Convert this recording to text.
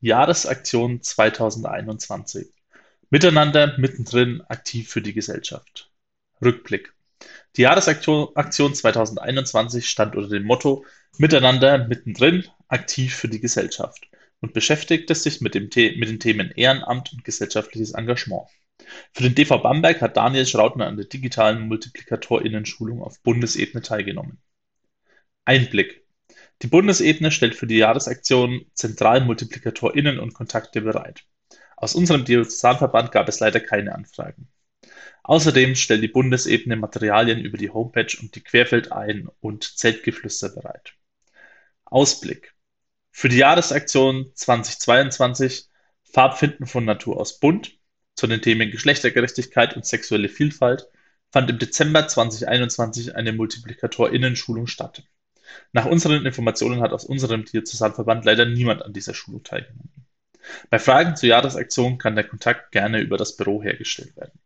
Jahresaktion 2021: Miteinander, mittendrin, aktiv für die Gesellschaft. Rückblick. Die Jahresaktion 2021 stand unter dem Motto Miteinander, mittendrin, aktiv für die Gesellschaft und beschäftigte sich mit, dem mit den Themen Ehrenamt und gesellschaftliches Engagement. Für den DV Bamberg hat Daniel Schrautner an der digitalen MultiplikatorInnen-Schulung auf Bundesebene teilgenommen. Einblick die Bundesebene stellt für die Jahresaktion zentral MultiplikatorInnen und Kontakte bereit. Aus unserem Diözesanverband gab es leider keine Anfragen. Außerdem stellt die Bundesebene Materialien über die Homepage und die Querfeld-Ein- und Zeltgeflüster bereit. Ausblick. Für die Jahresaktion 2022 Farbfinden von Natur aus bunt zu den Themen Geschlechtergerechtigkeit und sexuelle Vielfalt fand im Dezember 2021 eine MultiplikatorInnen-Schulung statt. Nach unseren Informationen hat aus unserem Diözesanverband leider niemand an dieser Schulung teilgenommen. Bei Fragen zur Jahresaktion kann der Kontakt gerne über das Büro hergestellt werden